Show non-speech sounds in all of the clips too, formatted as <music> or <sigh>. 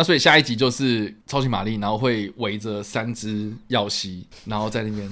那所以下一集就是超级玛丽，然后会围着三只耀西，然后在那边。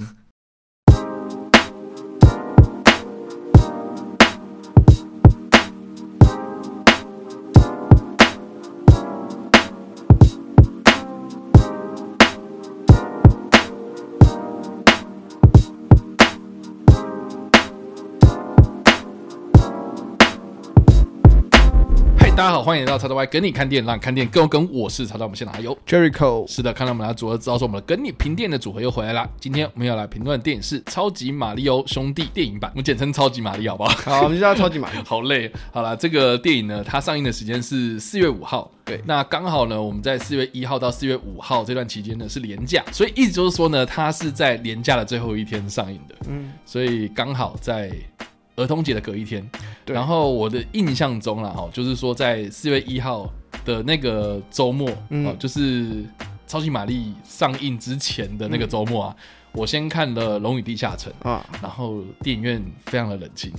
欢迎来到叉叉 Y 跟你看电影，让你看电影更有梗。我是叉叉，我们现场还有 Jericho。是的，看到我们的组合，知道说我们的跟你评电影的组合又回来了。今天我们要来评论的电影是《超级玛利欧兄弟》电影版，我们简称超级玛丽，好不好？好，我们就叫超级玛丽。好累。好了，这个电影呢，它上映的时间是四月五号。对，那刚好呢，我们在四月一号到四月五号这段期间呢是连假，所以意思就是说呢，它是在连假的最后一天上映的。嗯，所以刚好在。儿童节的隔一天，然后我的印象中啦，哈，就是说在四月一号的那个周末，嗯、哦，就是超级玛丽上映之前的那个周末啊，嗯、我先看了《龙与地下城》啊，然后电影院非常的冷清。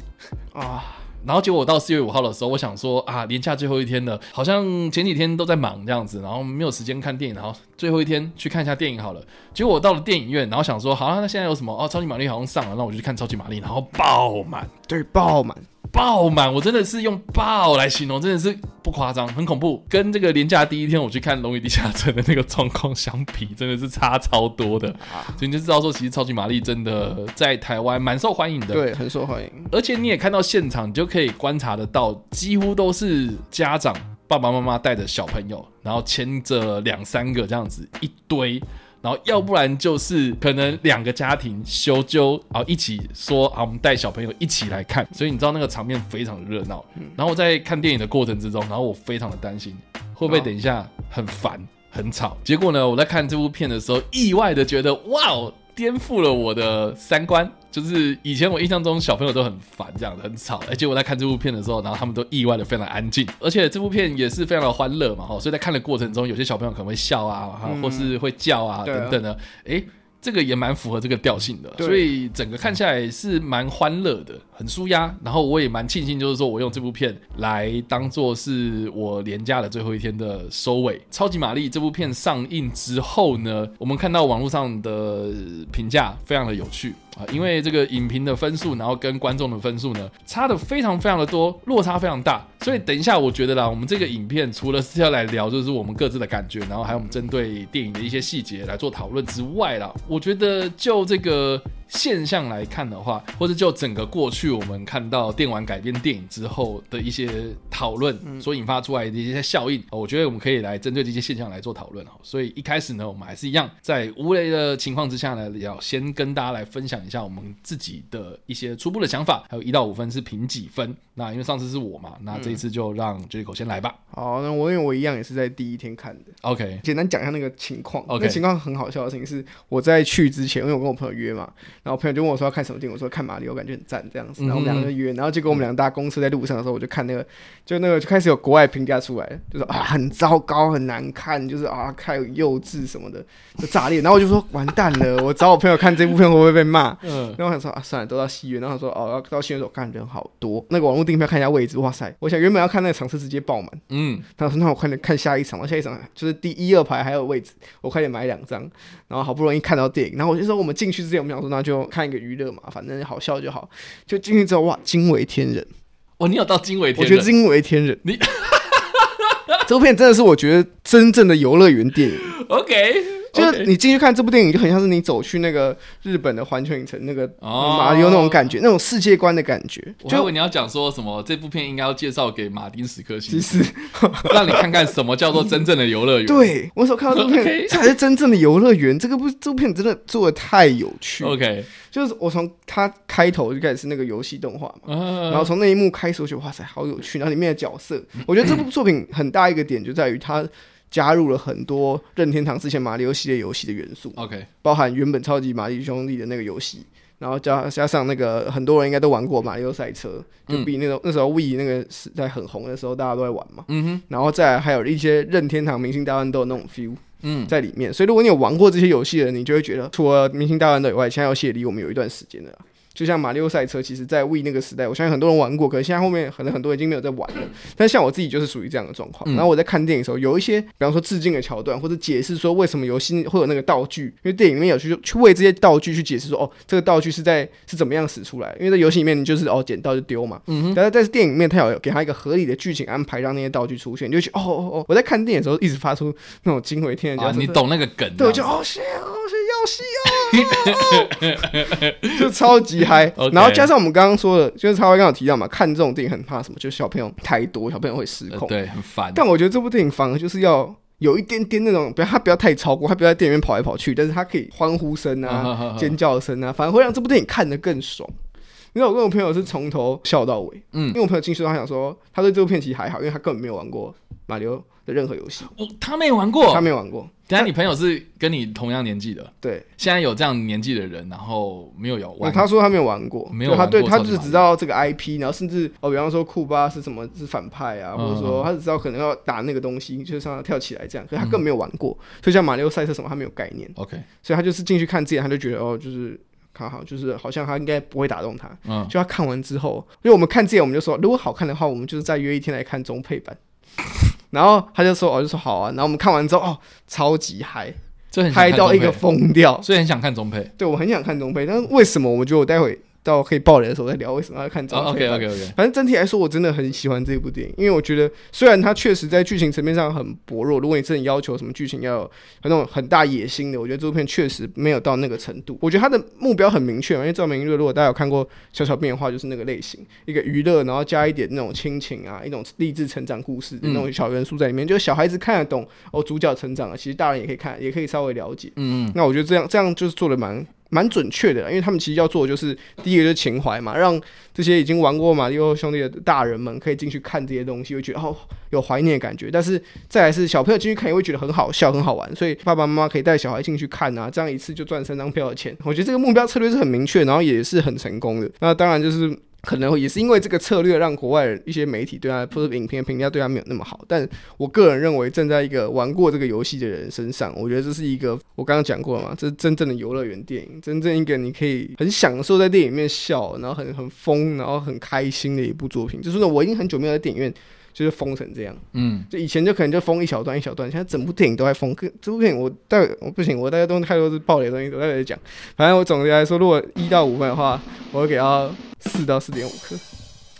啊。然后结果我到四月五号的时候，我想说啊，年假最后一天了，好像前几天都在忙这样子，然后没有时间看电影，然后最后一天去看一下电影好了。结果我到了电影院，然后想说，好啊，那现在有什么？哦，超级玛丽好像上了，那我就去看超级玛丽，然后爆满，对，爆满。爆满，我真的是用爆来形容，真的是不夸张，很恐怖。跟这个连假第一天我去看《龙与地下城》的那个状况相比，真的是差超多的。<laughs> 所以你就知道说，其实超级玛丽真的在台湾蛮受欢迎的，对，很受欢迎。而且你也看到现场，你就可以观察得到，几乎都是家长爸爸妈妈带着小朋友，然后牵着两三个这样子一堆。然后要不然就是可能两个家庭修纠，然后一起说啊，我们带小朋友一起来看，所以你知道那个场面非常的热闹。然后我在看电影的过程之中，然后我非常的担心会不会等一下很烦很吵。结果呢，我在看这部片的时候，意外的觉得哇哦。颠覆了我的三观，就是以前我印象中小朋友都很烦这样子，很吵。而且我在看这部片的时候，然后他们都意外的非常安静，而且这部片也是非常的欢乐嘛，哈，所以在看的过程中，有些小朋友可能会笑啊，或是会叫啊等等的，诶。这个也蛮符合这个调性的，所以整个看下来是蛮欢乐的，很舒压。然后我也蛮庆幸，就是说我用这部片来当做是我连假的最后一天的收尾。超级玛丽这部片上映之后呢，我们看到网络上的评价非常的有趣。因为这个影评的分数，然后跟观众的分数呢，差的非常非常的多，落差非常大。所以等一下，我觉得啦，我们这个影片除了是要来聊，就是我们各自的感觉，然后还有我们针对电影的一些细节来做讨论之外啦，我觉得就这个。现象来看的话，或者就整个过去我们看到电玩改编电影之后的一些讨论所引发出来的一些效应，我觉得我们可以来针对这些现象来做讨论。所以一开始呢，我们还是一样在无雷的情况之下呢，要先跟大家来分享一下我们自己的一些初步的想法，还有一到五分是评几分。那因为上次是我嘛，那这一次就让 Jericho 先来吧。好，那我因为我一样也是在第一天看的。OK，简单讲一下那个情况。OK，那情况很好笑的事情是，我在去之前，因为我跟我朋友约嘛。然后朋友就问我说要看什么电影，我说看马里，我感觉很赞这样子。然后我们两个就约，然后结果我们两个搭公车在路上的时候，我就看那个，就那个就开始有国外评价出来，就说啊很糟糕，很难看，就是啊太幼稚什么的，就炸裂。然后我就说完蛋了，我找我朋友看这部片会不会被骂？嗯。然后我想说啊算了，都到戏院。然后他说哦要到戏院的时候看人好多，那个网络订票看一下位置，哇塞！我想原本要看那个场次直接爆满，嗯。他说那我快点看下一场，下一场就是第一二排还有位置，我快点买两张。然后好不容易看到电影，然后我就说我们进去之前我们想说那就看一个娱乐。嘛，反正好笑就好。就进去之后，哇，惊为天人！哇，你有到惊为天人？我觉得惊为天人。你这部片真的是我觉得真正的游乐园电影。<laughs> OK。就是你进去看这部电影，就很像是你走去那个日本的环球影城那个马里奥那种感觉，那种世界观的感觉。就我以为你要讲说什么，这部片应该要介绍给马丁史克西斯，<laughs> 让你看看什么叫做真正的游乐园。<laughs> 对，我所看到这部片，这才是真正的游乐园。这个部这部片真的做的太有趣。OK，就是我从它开头就开始是那个游戏动画嘛，然后从那一幕开始，我觉得哇塞，好有趣。然后里面的角色，我觉得这部作品很大一个点就在于它。加入了很多任天堂之前马里奥系列游戏的元素，OK，包含原本超级玛丽兄弟的那个游戏，然后加加上那个很多人应该都玩过马里奥赛车，就比那种、那时候 Wii 那个时代很红的时候，大家都在玩嘛，嗯哼，然后再来还有一些任天堂明星大乱斗那种 feel，嗯，在里面，所以如果你有玩过这些游戏的人，你就会觉得除了明星大乱斗以外，其他游戏也离我们有一段时间了。就像马里奥赛车，其实在 Wii 那个时代，我相信很多人玩过，可是现在后面可能很多人已经没有在玩了。但像我自己就是属于这样的状况。然后我在看电影的时候，有一些比方说致敬的桥段，或者解释说为什么游戏会有那个道具，因为电影里面有去去为这些道具去解释说，哦，这个道具是在是怎么样使出来。因为在游戏里面你就是哦捡到就丢嘛。嗯哼。但是在电影里面，它有给他一个合理的剧情安排，让那些道具出现，你就去哦哦哦。我在看电影的时候一直发出那种惊为天人。啊，你懂那个梗？对，我就哦是哦是要死哦，<laughs> 就超级嗨。<laughs> 然后加上我们刚刚说的，就是超威刚有提到嘛，看这种电影很怕什么，就是小朋友太多，小朋友会失控，对，很烦。但我觉得这部电影反而就是要有一点点那种，不要他不要太超过，他不要在电影院跑来跑去，但是他可以欢呼声啊、尖叫声啊，反而会让这部电影看得更爽。因为我跟我朋友是从头笑到尾，嗯，因为我朋友进去他想说，他对这部片其实还好，因为他根本没有玩过马里奥的任何游戏，哦，他没玩过，他没玩过。等下，你朋友是跟你同样年纪的，对，现在有这样年纪的人，然后没有有玩，他说他没有玩过，没有，他对他只知道这个 IP，然后甚至哦，比方说库巴是什么是反派啊，或者说他只知道可能要打那个东西，就是让他跳起来这样，可是他更没有玩过，所以像马里奥赛车什么他没有概念，OK，所以他就是进去看之前他就觉得哦，就是。看好，就是好像他应该不会打动他。嗯，就他看完之后，因为我们看之前我们就说，如果好看的话，我们就是再约一天来看中配版。然后他就说，哦，就说好啊。然后我们看完之后，哦，超级嗨，嗨到一个疯掉，所以很想看中配。对，我很想看中配，但是为什么？我觉得我待会。到可以爆雷的时候再聊，为什么要看这部片？Oh, OK OK OK。反正整体来说，我真的很喜欢这部电影，因为我觉得虽然它确实在剧情层面上很薄弱，如果你真的要求什么剧情要有那种很大野心的，我觉得这部片确实没有到那个程度。我觉得它的目标很明确，因为赵明乐如果大家有看过《小小变化》，就是那个类型，一个娱乐，然后加一点那种亲情啊，一种励志成长故事的那种小元素在里面，嗯、就是小孩子看得懂哦，主角成长了，其实大人也可以看，也可以稍微了解。嗯嗯。那我觉得这样这样就是做的蛮。蛮准确的，因为他们其实要做的就是第一个就是情怀嘛，让这些已经玩过马里奥兄弟的大人们可以进去看这些东西，会觉得哦有怀念的感觉。但是再来是小朋友进去看也会觉得很好笑、很好玩，所以爸爸妈妈可以带小孩进去看啊，这样一次就赚三张票的钱。我觉得这个目标策略是很明确，然后也是很成功的。那当然就是。可能也是因为这个策略，让国外一些媒体对他或者影片评价对他没有那么好。但我个人认为，站在一个玩过这个游戏的人身上，我觉得这是一个我刚刚讲过了嘛，这是真正的游乐园电影，真正一个你可以很享受在电影院笑，然后很很疯，然后很开心的一部作品。就是呢，我已经很久没有在电影院。就是封成这样，嗯，就以前就可能就封一小段一小段，现在整部电影都在封。这部电影我待会我不行，我大家都太多是暴雷的东西，我待会再讲。反正我总结来说，如果一到五分的话，我会给到四到四点五颗。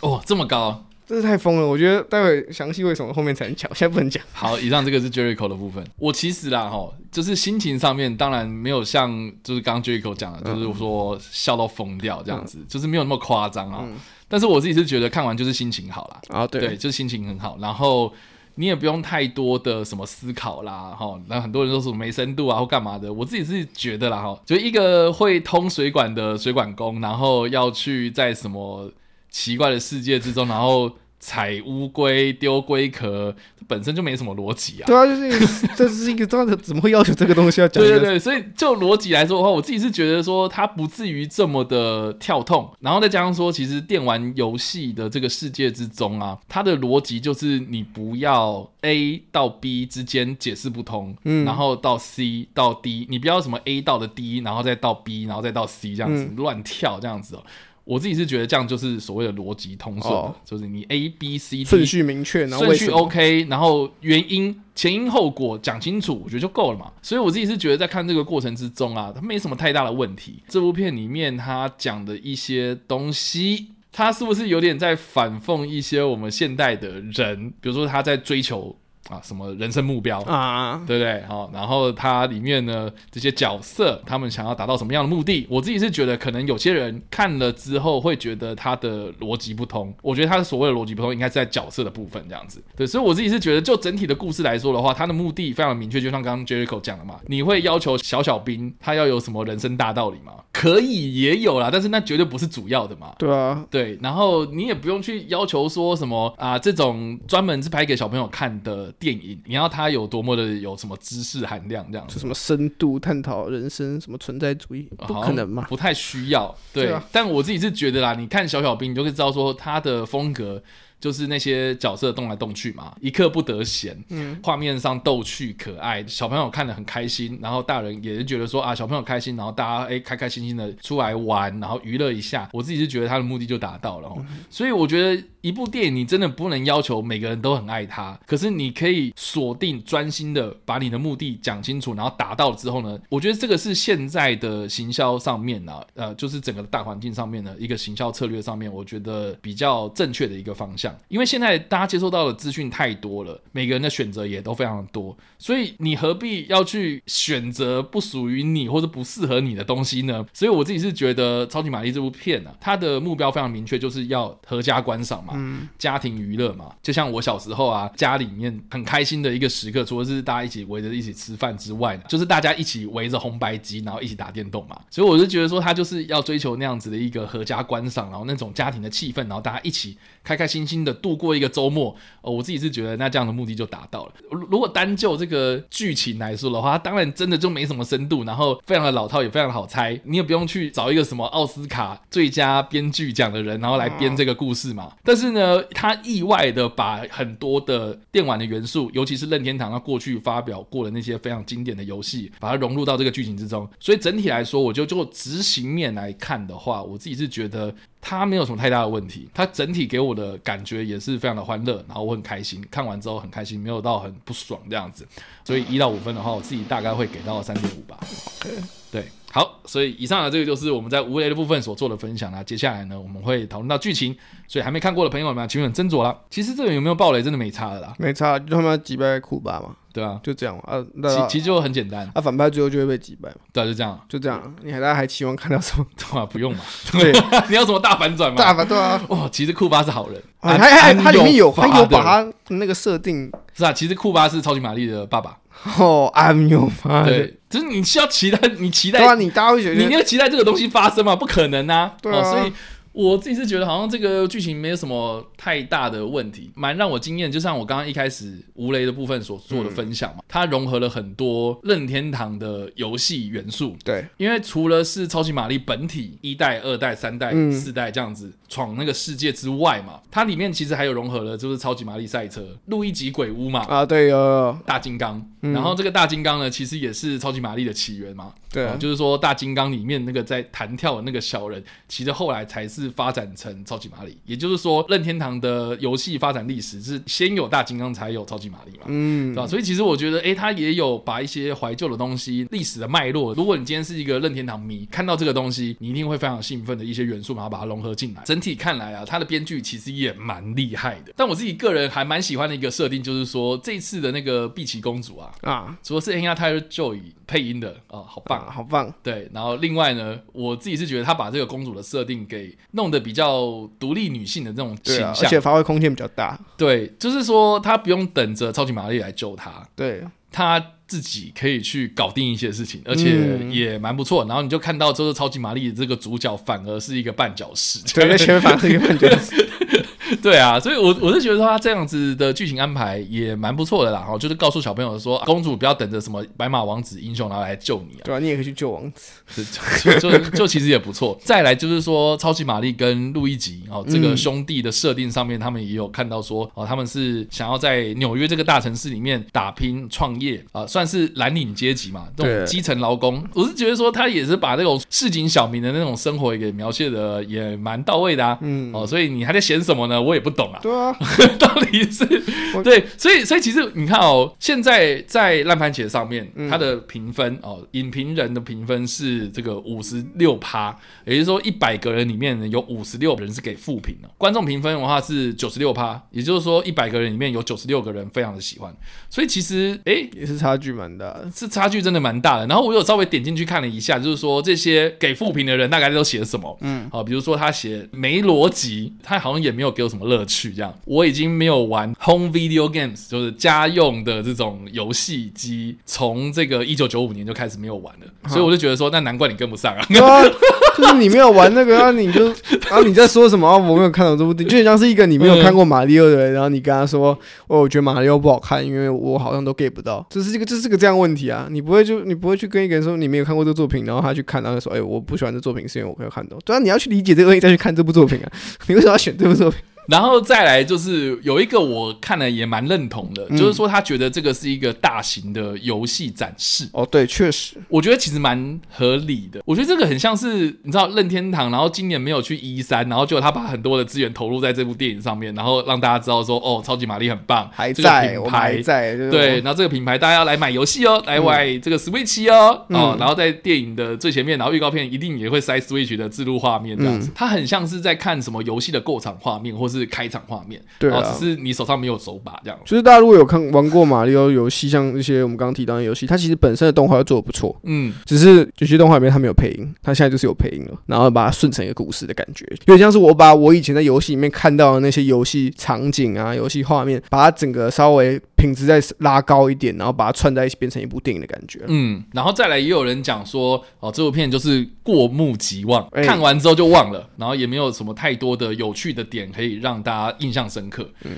哦，这么高，真是太疯了。我觉得待会详细为什么后面才能讲，现在不能讲。<laughs> 好，以上这个是 Jericho 的部分。我其实啦哈，就是心情上面当然没有像就是刚刚 Jericho 讲的，就是说笑到疯掉这样子，嗯、就是没有那么夸张啊。嗯但是我自己是觉得看完就是心情好啦，啊对，对，就是心情很好，然后你也不用太多的什么思考啦，哈，那很多人都说没深度啊或干嘛的，我自己是觉得啦，哈，就一个会通水管的水管工，然后要去在什么奇怪的世界之中，然后。踩乌龟丢龟壳，本身就没什么逻辑啊。对啊，就是这是一个，<laughs> 这怎么会要求这个东西要讲？对对对，所以就逻辑来说的话，我自己是觉得说它不至于这么的跳痛，然后再加上说，其实电玩游戏的这个世界之中啊，它的逻辑就是你不要 A 到 B 之间解释不通，嗯，然后到 C 到 D，你不要什么 A 到的 D，然后再到 B，然后再到 C 这样子乱跳这样子哦。我自己是觉得这样就是所谓的逻辑通顺，哦、就是你 A B C D 顺序明确，顺序 OK，然后原因前因后果讲清楚，我觉得就够了嘛。所以我自己是觉得在看这个过程之中啊，它没什么太大的问题。这部片里面他讲的一些东西，他是不是有点在反讽一些我们现代的人？比如说他在追求。啊，什么人生目标啊？对不对？好，然后它里面呢，这些角色他们想要达到什么样的目的？我自己是觉得，可能有些人看了之后会觉得他的逻辑不通。我觉得他的所谓的逻辑不通，应该是在角色的部分这样子。对，所以我自己是觉得，就整体的故事来说的话，他的目的非常明确，就像刚刚 Jericho 讲的嘛。你会要求小小兵他要有什么人生大道理吗？可以，也有啦，但是那绝对不是主要的嘛。对啊，对，然后你也不用去要求说什么啊，这种专门是拍给小朋友看的。电影，你要它有多么的有什么知识含量，这样子，什么深度探讨人生，什么存在主义，不可能嘛？不太需要，对。但我自己是觉得啦，你看小小兵，你就会知道说他的风格就是那些角色动来动去嘛，一刻不得闲，嗯，画面上逗趣可爱，小朋友看得很开心，然后大人也是觉得说啊，小朋友开心，然后大家哎开开心心的出来玩，然后娱乐一下，我自己是觉得他的目的就达到了，嗯，所以我觉得一部电影你真的不能要求每个人都很爱他，可是你可以锁定专心的把你的目的讲清楚，然后达到了之后呢，我觉得这个是现在的行销上面呢，啊，呃，就是整个大环境上面的一个行销策略上面，我觉得比较正确的一个方向。因为现在大家接收到的资讯太多了，每个人的选择也都非常多，所以你何必要去选择不属于你或者不适合你的东西呢？所以我自己是觉得《超级玛丽》这部片呢、啊，它的目标非常明确，就是要合家观赏嘛，嗯、家庭娱乐嘛。就像我小时候啊，家里面很开心的一个时刻，除了是大家一起围着一起吃饭之外呢，就是大家一起围着红白机，然后一起打电动嘛。所以我就觉得说，他就是要追求那样子的一个合家观赏，然后那种家庭的气氛，然后大家一起开开心心的度过一个周末。哦，我自己是觉得那这样的目的就达到了。如果单就这个剧情来说的话，它当然真的就没什么深度，然后非常的老套，也非常的好猜。你也不用去找一个什么奥斯卡最佳编剧奖的人，然后来编这个故事嘛。但是呢，他意外的把很多的电玩的元素，尤其是任天堂他过去发表过的那些非常经典的游戏，把它融入到这个剧情之中。所以整体来说，我就就执行面来看的话，我自己是觉得。它没有什么太大的问题，它整体给我的感觉也是非常的欢乐，然后我很开心，看完之后很开心，没有到很不爽这样子，所以一到五分的话，我自己大概会给到三点五吧。对，好，所以以上的这个就是我们在无雷的部分所做的分享啦。接下来呢，我们会讨论到剧情，所以还没看过的朋友们，请你们斟酌了。其实这个有没有暴雷，真的没差的啦，没差，就他妈击败库巴嘛。对啊，就这样啊。其其实就很简单，啊，反派最后就会被击败嘛。对，啊就这样，就这样。你还大家还期望看到什么？对啊，不用嘛。<laughs> 对，<laughs> 你要什么大反转吗？大反转啊。哦，其实库巴是好人，啊还还他里面有他有把他那个设定是啊。其实库巴是超级玛丽的爸爸。哦，<laughs> I'm your father。对，就是你需要期待，你期待，对啊，你大家会觉得，你要期待这个东西发生吗？不可能啊。对啊，所以。我自己是觉得好像这个剧情没有什么太大的问题，蛮让我惊艳。就像我刚刚一开始无雷的部分所做的分享嘛，嗯、它融合了很多任天堂的游戏元素。对，因为除了是超级玛丽本体一代、二代、三代、嗯、四代这样子闯那个世界之外嘛，它里面其实还有融合了就是超级玛丽赛车、路易吉鬼屋嘛。啊，对哦，大金刚。嗯、然后这个大金刚呢，其实也是超级玛丽的起源嘛。对、啊哦，就是说大金刚里面那个在弹跳的那个小人，其实后来才是发展成超级玛丽。也就是说，任天堂的游戏发展历史是先有大金刚，才有超级玛丽嘛，嗯，对吧？所以其实我觉得，诶，他也有把一些怀旧的东西、历史的脉络。如果你今天是一个任天堂迷，看到这个东西，你一定会非常兴奋的一些元素，然后把它融合进来。整体看来啊，他的编剧其实也蛮厉害的。但我自己个人还蛮喜欢的一个设定，就是说这次的那个碧琪公主啊，啊，除了是 Anya Taylor-Joy 配音的啊，好棒。好棒，对，然后另外呢，我自己是觉得他把这个公主的设定给弄得比较独立女性的这种形象，而且发挥空间比较大。对，就是说她不用等着超级玛丽来救她，对，她自己可以去搞定一些事情，而且也蛮不错。然后你就看到，就是超级玛丽这个主角反而是一个绊脚石，对，在前面反而是一个绊脚石。<laughs> <laughs> <laughs> <laughs> 对啊，所以我，我我是觉得说他这样子的剧情安排也蛮不错的啦。哦，就是告诉小朋友说，公主不要等着什么白马王子英雄然后来救你啊。对啊，你也可以去救王子，就就，就，<laughs> 就其实也不错。再来就是说，超级玛丽跟路易吉哦，这个兄弟的设定上面，他们也有看到说哦，他们是想要在纽约这个大城市里面打拼创业啊，算是蓝领阶级嘛，这种基层劳工。我是觉得说他也是把那种市井小民的那种生活也给描写的也蛮到位的啊。嗯，哦，所以你还在嫌什么呢？我也不懂啊，对啊，<laughs> 到底是对，所以所以其实你看哦，现在在烂番茄上面，它的评分哦，影评人的评分是这个五十六趴，也就是说一百个人里面有五十六人是给负评的，观众评分的话是九十六趴，也就是说一百个人里面有九十六个人非常的喜欢，所以其实哎也是差距蛮大的，是差距真的蛮大的。然后我有稍微点进去看了一下，就是说这些给负评的人大概都写什么，嗯，好，比如说他写没逻辑，他好像也没有给我什么乐趣。这样，我已经没有玩 home video games，就是家用的这种游戏机，从这个一九九五年就开始没有玩了，所以我就觉得说，那难怪你跟不上啊。啊就是你没有玩那个，然后你就，然后你在说什么？我没有看到这部电影，就很像是一个你没有看过马里奥的人，然后你跟他说，哦，我觉得马里奥不好看，因为我好像都 get 不到。这是一个，这是个这样问题啊。你不会就你不会去跟一个人说你没有看过这个作品，然后他去看，然后说，哎，我不喜欢这作品是因为我没有看懂。对啊，你要去理解这个东西再去看这部作品啊。<laughs> 你为什么要选这部作品？然后再来就是有一个我看了也蛮认同的，嗯、就是说他觉得这个是一个大型的游戏展示。哦，对，确实，我觉得其实蛮合理的。我觉得这个很像是你知道任天堂，然后今年没有去一三然后就他把很多的资源投入在这部电影上面，然后让大家知道说哦，超级玛丽很棒，还在，还在，对，然后这个品牌大家要来买游戏哦，来买这个 Switch 哦，嗯、哦，然后在电影的最前面，然后预告片一定也会塞 Switch 的置入画面这样子，它、嗯、很像是在看什么游戏的过场画面或是开场画面，对啊，只是你手上没有手把这样。就是大家如果有看玩过马里奥游戏，像一些我们刚刚提到的游戏，它其实本身的动画要做的不错，嗯，只是有些动画里面它没有配音，它现在就是有配音了，然后把它顺成一个故事的感觉，有点像是我把我以前在游戏里面看到的那些游戏场景啊、游戏画面，把它整个稍微品质再拉高一点，然后把它串在一起变成一部电影的感觉。嗯，然后再来也有人讲说，哦，这部片就是过目即忘，欸、看完之后就忘了，然后也没有什么太多的有趣的点可以让大家印象深刻。嗯，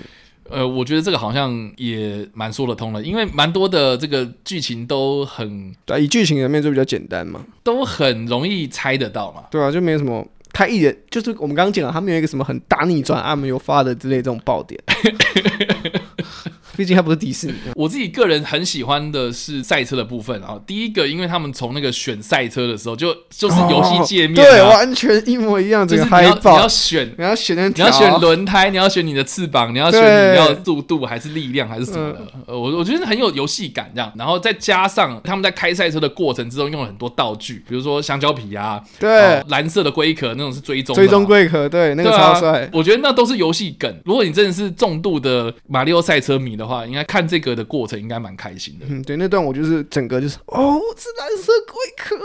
呃，我觉得这个好像也蛮说得通了，因为蛮多的这个剧情都很，对，以剧情的面就比较简单嘛，都很容易猜得到嘛。对啊，就没什么。他一点就是我们刚刚讲了，他没有一个什么很大逆转、阿没有发的之类这种爆点。<laughs> 毕竟它不是迪士尼。我自己个人很喜欢的是赛车的部分啊。第一个，因为他们从那个选赛车的时候，就就是游戏界面、啊哦，对，完全一模一样。就是你要你要选，你要选你要选轮胎，你要选你的翅膀，你要选你要速度还是力量还是什么的。呃，我我觉得很有游戏感这样。然后再加上他们在开赛车的过程之中用了很多道具，比如说香蕉皮啊，对，蓝色的龟壳那种是追踪追踪龟壳，对，那个超帅、啊。我觉得那都是游戏梗。如果你真的是重度的马里奥赛车迷的话，应该看这个。的过程应该蛮开心的。嗯，对，那段我就是整个就是哦，是蓝色龟壳。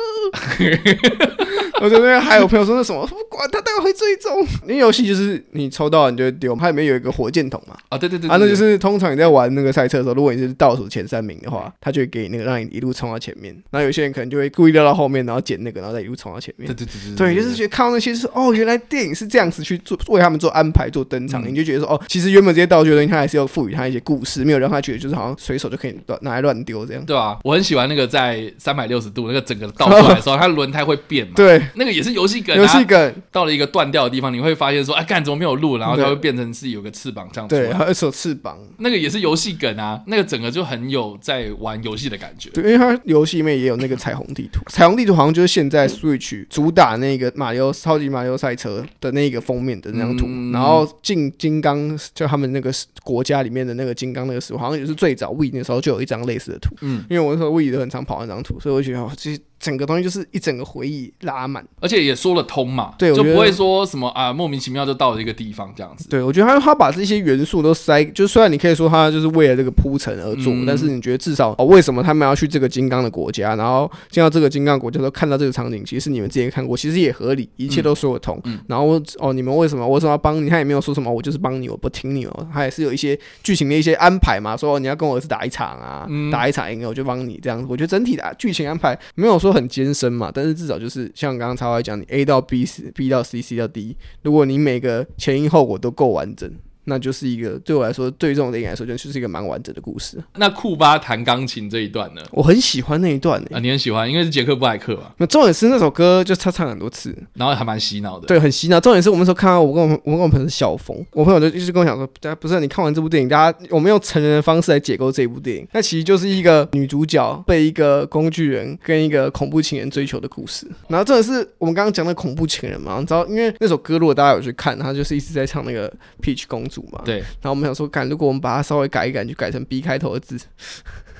<laughs> 我这边还有朋友说那什么，不管他，当然会追踪。因为游戏就是你抽到你就会丢，它里面有一个火箭筒嘛。啊，对对对，啊，那就是通常你在玩那个赛车的时候，如果你是倒数前三名的话，他就会给你那个让你一路冲到前面。然后有些人可能就会故意掉到后面，然后捡那个，然后再一路冲到前面。对对对对，对，就是觉得看到那些是哦，原来电影是这样子去做，为他们做安排、做登场，你就觉得说哦，其实原本这些道具的东西，它还是要赋予它一些故事，没有让他觉得就是好像随手就可以乱拿来乱丢这样。对啊，我很喜欢那个在三百六十度那个整个倒出来的时候，它轮胎会变嘛。对，那个也是游戏梗。游戏梗到了一个断掉的地方，你会发现说，哎，干怎么没有路？然后它会变成是有个翅膀这样。对，还有一手翅膀，那个也是游戏梗啊。那个整个就很有在玩游戏的感觉。对，因为它游戏里面也有那个彩虹地图，<laughs> 彩虹地图好像就是现在 Switch 主打那个马里奥超级马里奥赛车的那个封面的那张图。嗯、然后进金刚就他们那个国家里面的那个金刚那个时候，好像也是最早 We 的那时候就有一张类似的图。嗯，因为我那时候 Wii 都很常跑那张图，所以我觉得哦，其实。整个东西就是一整个回忆拉满，而且也说得通嘛，对，就不会说什么啊莫名其妙就到了一个地方这样子。对，我觉得他他把这些元素都塞，就虽然你可以说他就是为了这个铺陈而做，嗯、但是你觉得至少哦，为什么他们要去这个金刚的国家，然后进到这个金刚国家都看到这个场景，其实是你们之前看过，其实也合理，一切都说得通。嗯、然后哦，你们为什么我为什么要帮你？他也没有说什么，我就是帮你，我不听你哦。他也是有一些剧情的一些安排嘛，说你要跟我儿子打一场啊，嗯、打一场赢了我就帮你这样子。我觉得整体的剧情安排没有说都很艰深嘛。但是至少就是像刚刚超爱讲，你 A 到 B，B 到 C，C 到 D，如果你每个前因后果都够完整。那就是一个对我来说，对于这种电影来说，就是一个蛮完整的故事。那库巴弹钢琴这一段呢？我很喜欢那一段、欸、啊，你很喜欢，因为是杰克布莱克嘛。那重点是那首歌就他唱很多次，然后还蛮洗脑的。对，很洗脑。重点是我们那时候看到我跟我我跟我朋友是小峰，我朋友就一直跟我讲说，大家不是你看完这部电影，大家我们用成人的方式来解构这部电影，那其实就是一个女主角被一个工具人跟一个恐怖情人追求的故事。然后重点是我们刚刚讲的恐怖情人嘛，你知道，因为那首歌如果大家有去看，他就是一直在唱那个 Peach 公主嘛。对，然后。我们想说，看如果我们把它稍微改一改，就改成 B 开头的字，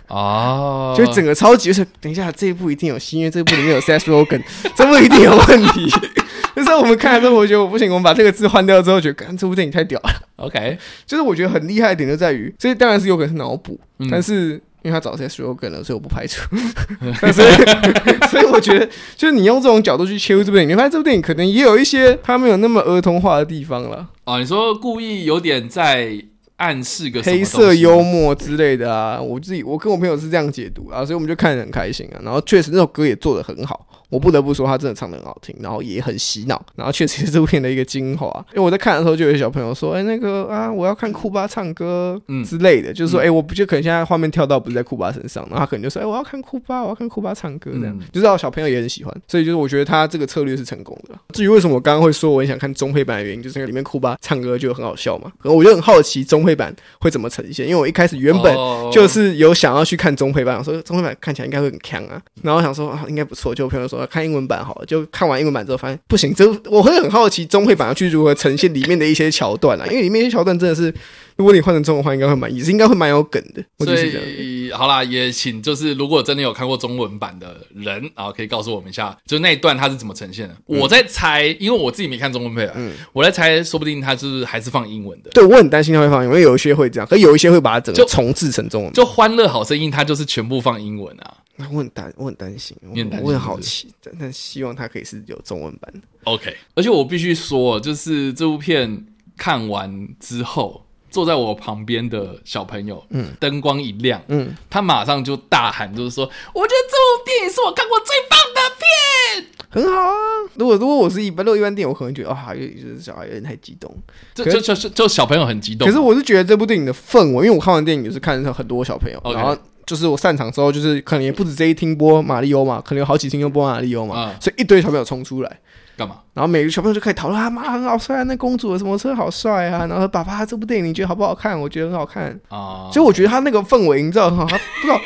哦，<laughs> 就整个超级就是。等一下，这一部一定有戏，因为这部里面有 Seth Rogen，这部一定有问题。<laughs> 就是我们看了之后，我觉得我不行，我们把这个字换掉之后，觉得，这部电影太屌了。OK，就是我觉得很厉害的点就在于，这当然是有可能是脑补，嗯、但是。因为他找 s e r o g a n 了，所以我不排除。<laughs> <laughs> 所以，所以我觉得，就是你用这种角度去切入这部电影，你发现这部电影可能也有一些他没有那么儿童化的地方了。哦，你说故意有点在暗示个黑色幽默之类的啊？我自己，我跟我朋友是这样解读啊，所以我们就看得很开心啊。然后确实那首歌也做得很好。我不得不说他真的唱的很好听，然后也很洗脑，然后确实是这部片的一个精华。因为我在看的时候，就有些小朋友说：“哎、欸，那个啊，我要看库巴唱歌，嗯之类的。”就是说：“哎、欸，我不就可能现在画面跳到不是在库巴身上，然后他可能就说：‘哎、欸，我要看库巴，我要看库巴唱歌。’这样，嗯、就知道小朋友也很喜欢。所以就是我觉得他这个策略是成功的。至于为什么我刚刚会说我很想看中配版的原因，就是因为里面库巴唱歌就很好笑嘛。可能我就很好奇中配版会怎么呈现，因为我一开始原本就是有想要去看中配版，我说中配版看起来应该会很强啊，然后想说啊应该不错，就我朋友说看英文版好了，就看完英文版之后发现不行，这我会很好奇中配版要去如何呈现里面的一些桥段啊，因为里面一些桥段真的是。如果你换成中文的话，应该会蛮意思，应该会蛮有梗的。所以好啦，也请就是如果真的有看过中文版的人啊，可以告诉我们一下，就那一段它是怎么呈现的。嗯、我在猜，因为我自己没看中文配啊，嗯，我在猜，说不定它就是还是放英文的。对，我很担心它会放英文，因为有一些会这样，可有一些会把它整个重制成中文。就《欢乐好声音》，它就是全部放英文啊。那我很担，我很担心，我很，我很好奇，但但希望它可以是有中文版的。OK，而且我必须说，就是这部片看完之后。坐在我旁边的小朋友，嗯，灯光一亮，嗯，他马上就大喊，就是说，我觉得这部电影是我看过最棒的片，很好啊。如果如果我是一般，如果一般电影，我可能觉得啊，有就是小孩有点太激动，就就就就小朋友很激动。可是我是觉得这部电影的氛围，因为我看完电影也是看的很多小朋友.然后就是我散场之后，就是可能也不止这一厅播马里欧嘛，可能有好几厅又播马里欧嘛，嗯，所以一堆小朋友冲出来。干嘛？然后每个小朋友就可以讨论啊，妈很好帅啊，那公主的什么车好帅啊。然后爸爸这部电影你觉得好不好看？我觉得很好看啊。所以我觉得他那个氛围营造很好，他不知道，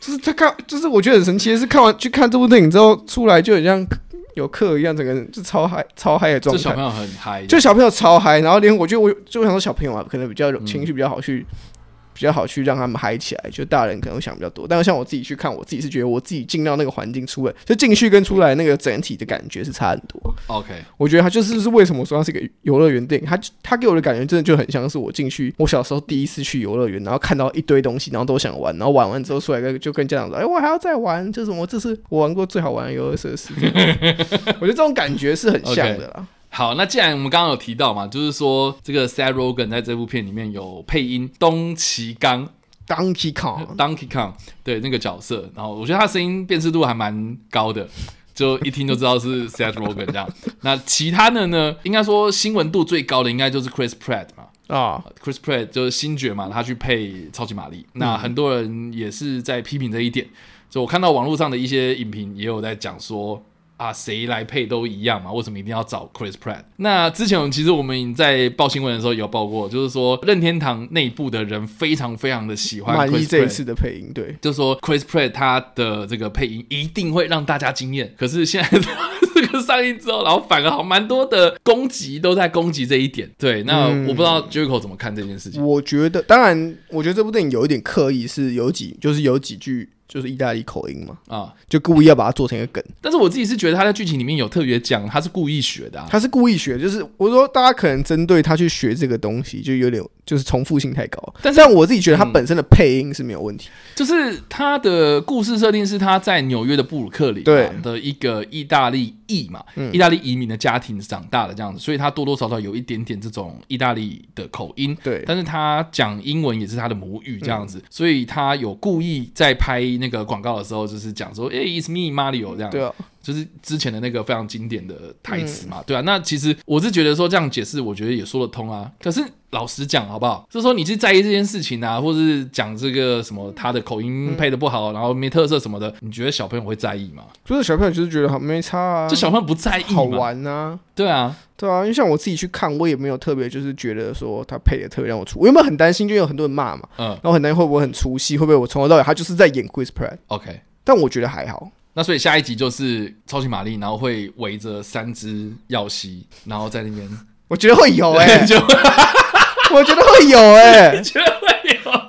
就是他看，就是我觉得很神奇的是，看完去看这部电影之后出来就很像有课一样，整个人就超嗨、超嗨的状态。小朋友很嗨，就小朋友超嗨。然后连我觉得我就想说小朋友啊，可能比较情绪比较好去。比较好去让他们嗨起来，就大人可能会想比较多，但是像我自己去看，我自己是觉得我自己进到那个环境出来，就进去跟出来那个整体的感觉是差很多。OK，我觉得它就是是为什么说它是一个游乐园电影，它它给我的感觉真的就很像是我进去我小时候第一次去游乐园，然后看到一堆东西，然后都想玩，然后玩完之后出来跟就跟家长说，哎、欸，我还要再玩，就是我？这是我玩过最好玩的游乐设施。我觉得这种感觉是很像的啦。<laughs> Okay. 好，那既然我们刚刚有提到嘛，就是说这个 Seth Rogen 在这部片里面有配音东崎刚。Donkey Kong，Donkey Kong，对那个角色，然后我觉得他声音辨识度还蛮高的，就一听就知道是 Seth Rogen 这样。<laughs> 那其他的呢，应该说新闻度最高的应该就是 Chris Pratt 嘛，啊，Chris Pratt 就是星爵嘛，他去配超级玛丽。那很多人也是在批评这一点，就我看到网络上的一些影评也有在讲说。啊，谁来配都一样嘛？为什么一定要找 Chris Pratt？那之前其实我们在报新闻的时候有报过，就是说任天堂内部的人非常非常的喜欢 Chris Pratt 这一次的配音，对，就是说 Chris Pratt 他的这个配音一定会让大家惊艳。可是现在这个上映之后，然后反而好蛮多的攻击都在攻击这一点。对，那我不知道 Jericho 怎么看这件事情。嗯，我觉得，当然，我觉得这部电影有一点刻意，是有几，就是有几句。就是意大利口音嘛，啊，就故意要把它做成一个梗。但是我自己是觉得他在剧情里面有特别讲，他是故意学的，啊，他是故意学，就是我说大家可能针对他去学这个东西，就有点就是重复性太高。但是我自己觉得他本身的配音是没有问题，嗯，就是他的故事设定是他在纽约的布鲁克林对。的一个意大利裔嘛，意大利移民的家庭长大的这样子，所以他多多少少有一点点这种意大利的口音。对，但是他讲英文也是他的母语这样子，所以他有故意在拍那个广告的时候。就是讲说，哎、欸，It's me Mario 这样，对啊，就是之前的那个非常经典的台词嘛，嗯、对啊。那其实我是觉得说这样解释，我觉得也说得通啊。可是老实讲，好不好？就是说你去在意这件事情啊，或者是讲这个什么他的口音配的不好，嗯、然后没特色什么的，你觉得小朋友会在意吗？就是小朋友就是觉得好没差啊，就小朋友不在意，好玩啊，对啊，对啊。因为像我自己去看，我也没有特别就是觉得说他配的特别让我出，我有没有很担心？就有很多人骂嘛，嗯，然后很担心会不会很出戏，会不会我从头到尾他就是在演 Chris Pratt？OK。但我觉得还好。那所以下一集就是超级玛丽，然后会围着三只耀西，然后在那边。我觉得会有哎、欸，<laughs> 就 <laughs> 我觉得会有哎、欸，<laughs> 觉得会有。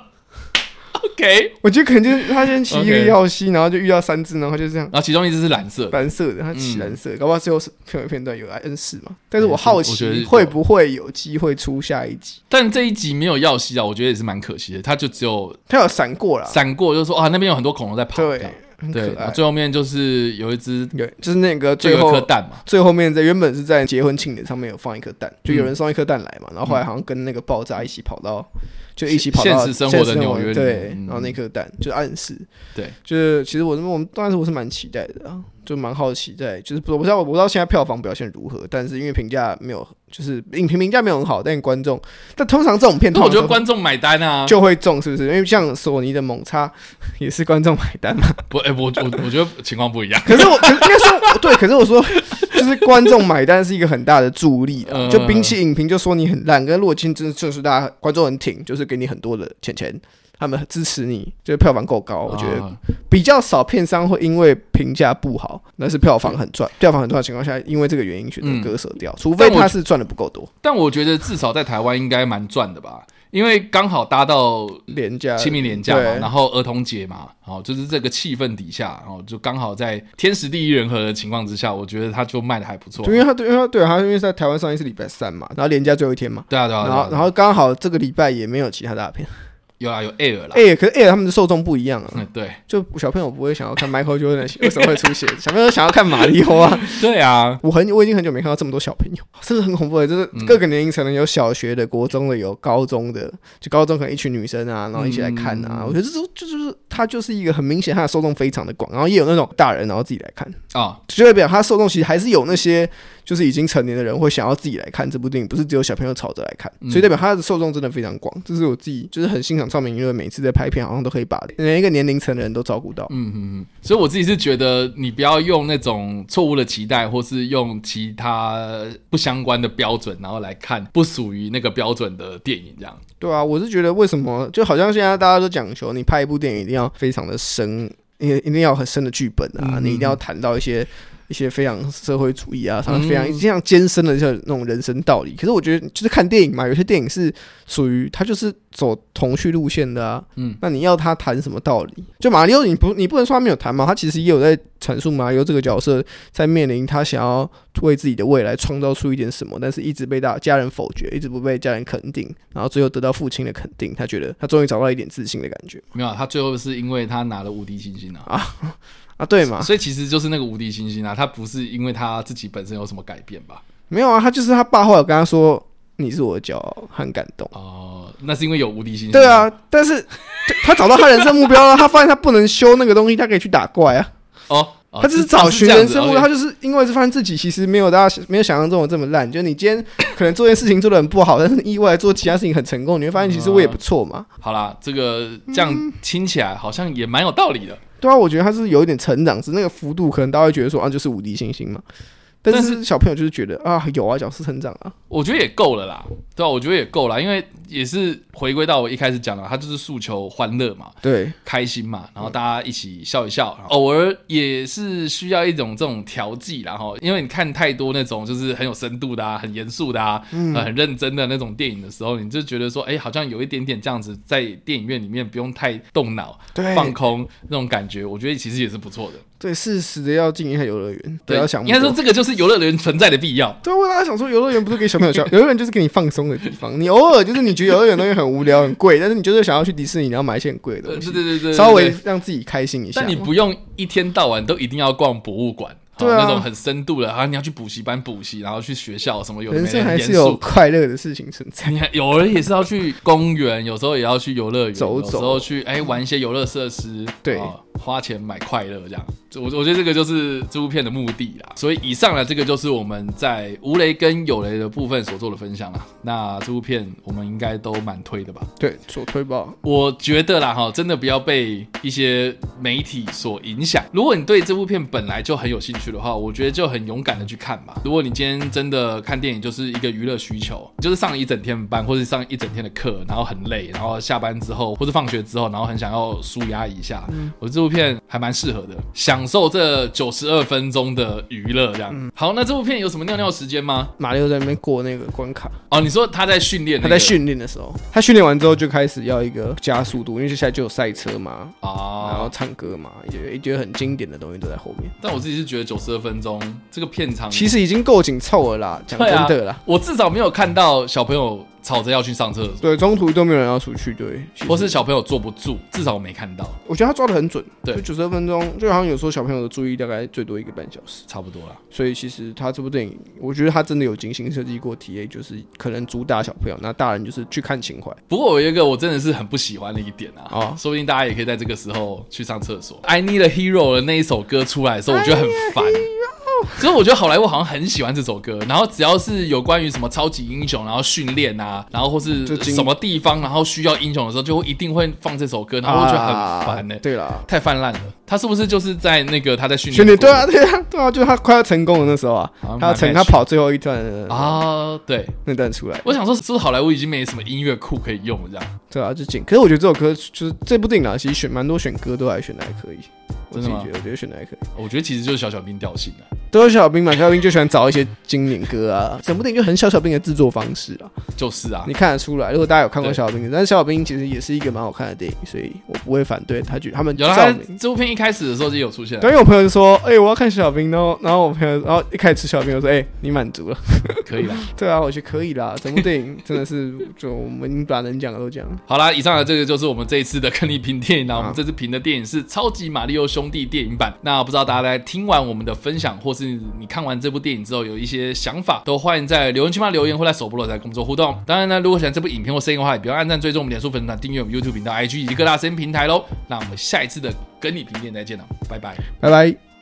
OK，我觉得可能就是他先骑一个耀西，然后就遇到三只，然后就这样。然后其中一只是蓝色，蓝色的，他骑蓝色，嗯、搞不好最后是片尾片段有来恩赐嘛？但是我好奇会不会有机会出下一集？但这一集没有耀西啊，我觉得也是蛮可惜的。他就只有他有闪过了，闪过就是说啊，那边有很多恐龙在跑。对。对，最后面就是有一只，对，就是那个最后颗蛋嘛。最后面在原本是在结婚庆典上面有放一颗蛋，就有人送一颗蛋来嘛，然后后来好像跟那个爆炸一起跑到就一起跑到现实生活的纽约，对，嗯、然后那颗蛋就暗示，对，就是其实我我们当时我是蛮期待的啊，就蛮好奇在，就是我不知道我不知道现在票房表现如何，但是因为评价没有，就是影评评价没有很好，但观众，但通常这种片，我觉得观众买单啊，就会中，是不是？因为像索尼的猛叉也是观众买单嘛，不，哎、欸，我我我觉得情况不一样，<laughs> 可是我可是应该说对，可是我说就是观众买单是一个很大的助力的，就比起影评就说你很烂，跟洛金真的就是大家观众很挺，就是给你很多的钱钱。他们支持你，就是票房够高，我觉得比较少片商会因为评价不好，那是票房很赚，票房很赚的情况下，因为这个原因选择割舍掉，嗯、除非他是赚的不够多但。但我觉得至少在台湾应该蛮赚的吧，因为刚好搭到廉价、清明廉价嘛，然后儿童节嘛，哦，就是这个气氛底下，然后就刚好在天时地利人和的情况之下，我觉得他就卖的还不错。因为他对，因为他对，他因为在台湾上映是礼拜三嘛，然后廉价最后一天嘛，对啊对啊，然后然后刚好这个礼拜也没有其他大片。有啊，有 Air 啦，Air 可是 Air 他们的受众不一样啊。嗯，对，就小朋友不会想要看 Michael Jordan，为什么会出现？<laughs> 小朋友想要看马里奥啊。对啊，我很我已经很久没看到这么多小朋友，真的很恐怖的，就是各个年龄层的，有小学的、国中的，有高中的，就高中可能一群女生啊，然后一起来看啊。嗯、我觉得这就就是它就是一个很明显，它的受众非常的广，然后也有那种大人然后自己来看啊，就代表它受众其实还是有那些。就是已经成年的人会想要自己来看这部电影，不是只有小朋友吵着来看，嗯、所以代表他的受众真的非常广。这是我自己就是很欣赏赵明，因为每次在拍片好像都可以把连一个年龄层的人都照顾到。嗯嗯嗯。所以我自己是觉得，你不要用那种错误的期待，或是用其他不相关的标准，然后来看不属于那个标准的电影，这样。对啊，我是觉得为什么就好像现在大家都讲求你拍一部电影一定要非常的深，一一定要很深的剧本啊，嗯、你一定要谈到一些。一些非常社会主义啊，他们非常非常艰深的像那种人生道理。可是我觉得，就是看电影嘛，有些电影是属于他就是走童趣路线的啊。嗯，那你要他谈什么道理？就马里奥，你不你不能说他没有谈嘛？他其实也有在阐述马里奥这个角色在面临他想要为自己的未来创造出一点什么，但是一直被大家人否决，一直不被家人肯定，然后最后得到父亲的肯定，他觉得他终于找到一点自信的感觉。没有，他最后是因为他拿了无敌星星啊。<laughs> <laughs> <laughs> 啊啊，对嘛，所以其实就是那个无敌星星啊，他不是因为他自己本身有什么改变吧？没有啊，他就是他爸后来跟他说：“你是我的骄傲，很感动。”哦，那是因为有无敌星星。对啊，但是他找到他人生目标了，他发现他不能修那个东西，他可以去打怪啊。哦，哦他就是找寻人生目标，他就是因为是发现自己其实没有大家没有想象中的这么烂。就是你今天可能做件事情做的很不好，但是意外做其他事情很成功，你会发现其实我也不错嘛。好啦，这个这样听起来好像也蛮有道理的。对啊，我觉得他是有一点成长，只是那个幅度可能大家会觉得说啊，就是无敌星星嘛。但是小朋友就是觉得啊，有啊，角色成长啊，我觉得也够了啦。对啊，我觉得也够了，因为也是回归到我一开始讲的，他就是诉求欢乐嘛，对，开心嘛，然后大家一起笑一笑，偶尔也是需要一种这种调剂，然后因为你看太多那种就是很有深度的啊，很严肃的啊，嗯、很认真的那种电影的时候，你就觉得说，哎，好像有一点点这样子，在电影院里面不用太动脑，对，放空那种感觉，我觉得其实也是不错的。对，适时的要进一下游乐园，不要想。应该说这个就是游乐园存在的必要。对，我大家想说，游乐园不是给小朋友笑，<laughs> 游乐园就是给你放松的地方。你偶尔就是你觉得游乐园东西很无聊、很贵，但是你就是想要去迪士尼，你要买一些很贵的东西。对对对对，稍微让自己开心一下。但你不用一天到晚都一定要逛博物馆。对啊，那种很深度的啊，你要去补习班补习，然后去学校什么有的没的，人生还是有快乐的事情存在。你看，有人也是要去公园，有时候也要去游乐园，走走，有时候去哎玩一些游乐设施，对。花钱买快乐，这样，我我觉得这个就是这部片的目的啦。所以以上呢，这个就是我们在无雷跟有雷的部分所做的分享啦。那这部片我们应该都蛮推的吧？对，所推吧。我觉得啦，哈，真的不要被一些媒体所影响。如果你对这部片本来就很有兴趣的话，我觉得就很勇敢的去看吧。如果你今天真的看电影就是一个娱乐需求，就是上了一整天班或者上一整天的课，然后很累，然后下班之后或者放学之后，然后很想要舒压一下，嗯，我这部片还蛮适合的，享受这九十二分钟的娱乐，这样。嗯、好，那这部片有什么尿尿时间吗？马里奥在那边过那个关卡。哦，你说他在训练、那个，他在训练的时候，他训练完之后就开始要一个加速度，因为接下来就有赛车嘛，啊、哦，然后唱歌嘛，也觉得很经典的东西都在后面。但我自己是觉得九九十二分钟，这个片长其实已经够紧凑了啦。讲真的啦、啊，我至少没有看到小朋友。吵着要去上厕所，对，中途都没有人要出去，对，或是小朋友坐不住，至少我没看到。我觉得他抓得很准，对，九十二分钟，就好像有时候小朋友的注意大概最多一个半小时，差不多啦。所以其实他这部电影，我觉得他真的有精心设计过体验就是可能主打小朋友，那大人就是去看情怀。不过我有一个我真的是很不喜欢的一点啊，哦，说不定大家也可以在这个时候去上厕所。I Need a Hero 的那一首歌出来的时候，我觉得很烦。<laughs> 所以我觉得好莱坞好像很喜欢这首歌，然后只要是有关于什么超级英雄，然后训练啊，然后或是什么地方，然后需要英雄的时候，就会一定会放这首歌，然后我觉得很烦呢、欸啊。对了，太泛滥了。他是不是就是在那个他在训练？训练对啊，对啊，对啊，就是他快要成功的那时候啊，他要成，他跑最后一段啊，对，那段出来。我想说，是不是好莱坞已经没什么音乐库可以用了？这样对啊，就紧。可是我觉得这首歌就是这部电影啊，其实选蛮多选歌都还选的还可以。真的吗？我觉得，我觉得选的还可以。我觉得其实就是小小兵调性啊，都是小小兵嘛。小小兵就喜欢找一些经典歌啊，整部电影就很小小兵的制作方式啊。就是啊，你看得出来。如果大家有看过小小兵，但是小小兵其实也是一个蛮好看的电影，所以我不会反对他。觉得他们有他这部片一开始的时候就有出现。对，因为我朋友就说：“哎、欸，我要看小小兵。”然后，然后我朋友，然后一开始吃小小兵，我说：“哎、欸，你满足了，可以了。<laughs> ”对啊，我觉得可以啦。整部电影真的是，就我们把能讲的都讲了。好啦，以上的这个就是我们这一次的跟你评电影。那我们这次评的电影是《超级玛利欧兄兄弟》电影版。那不知道大家在听完我们的分享，或是你看完这部电影之后有一些想法，都欢迎在留言区嘛留言，或在首播了再跟我们做互动。当然呢，如果喜欢这部影片或声音的话，也不要按赞、追踪我们脸书粉丝团、订阅我们 YouTube 频道、IG 以及各大声音平台喽。那我们下一次的跟你评电再见了，拜拜，拜拜。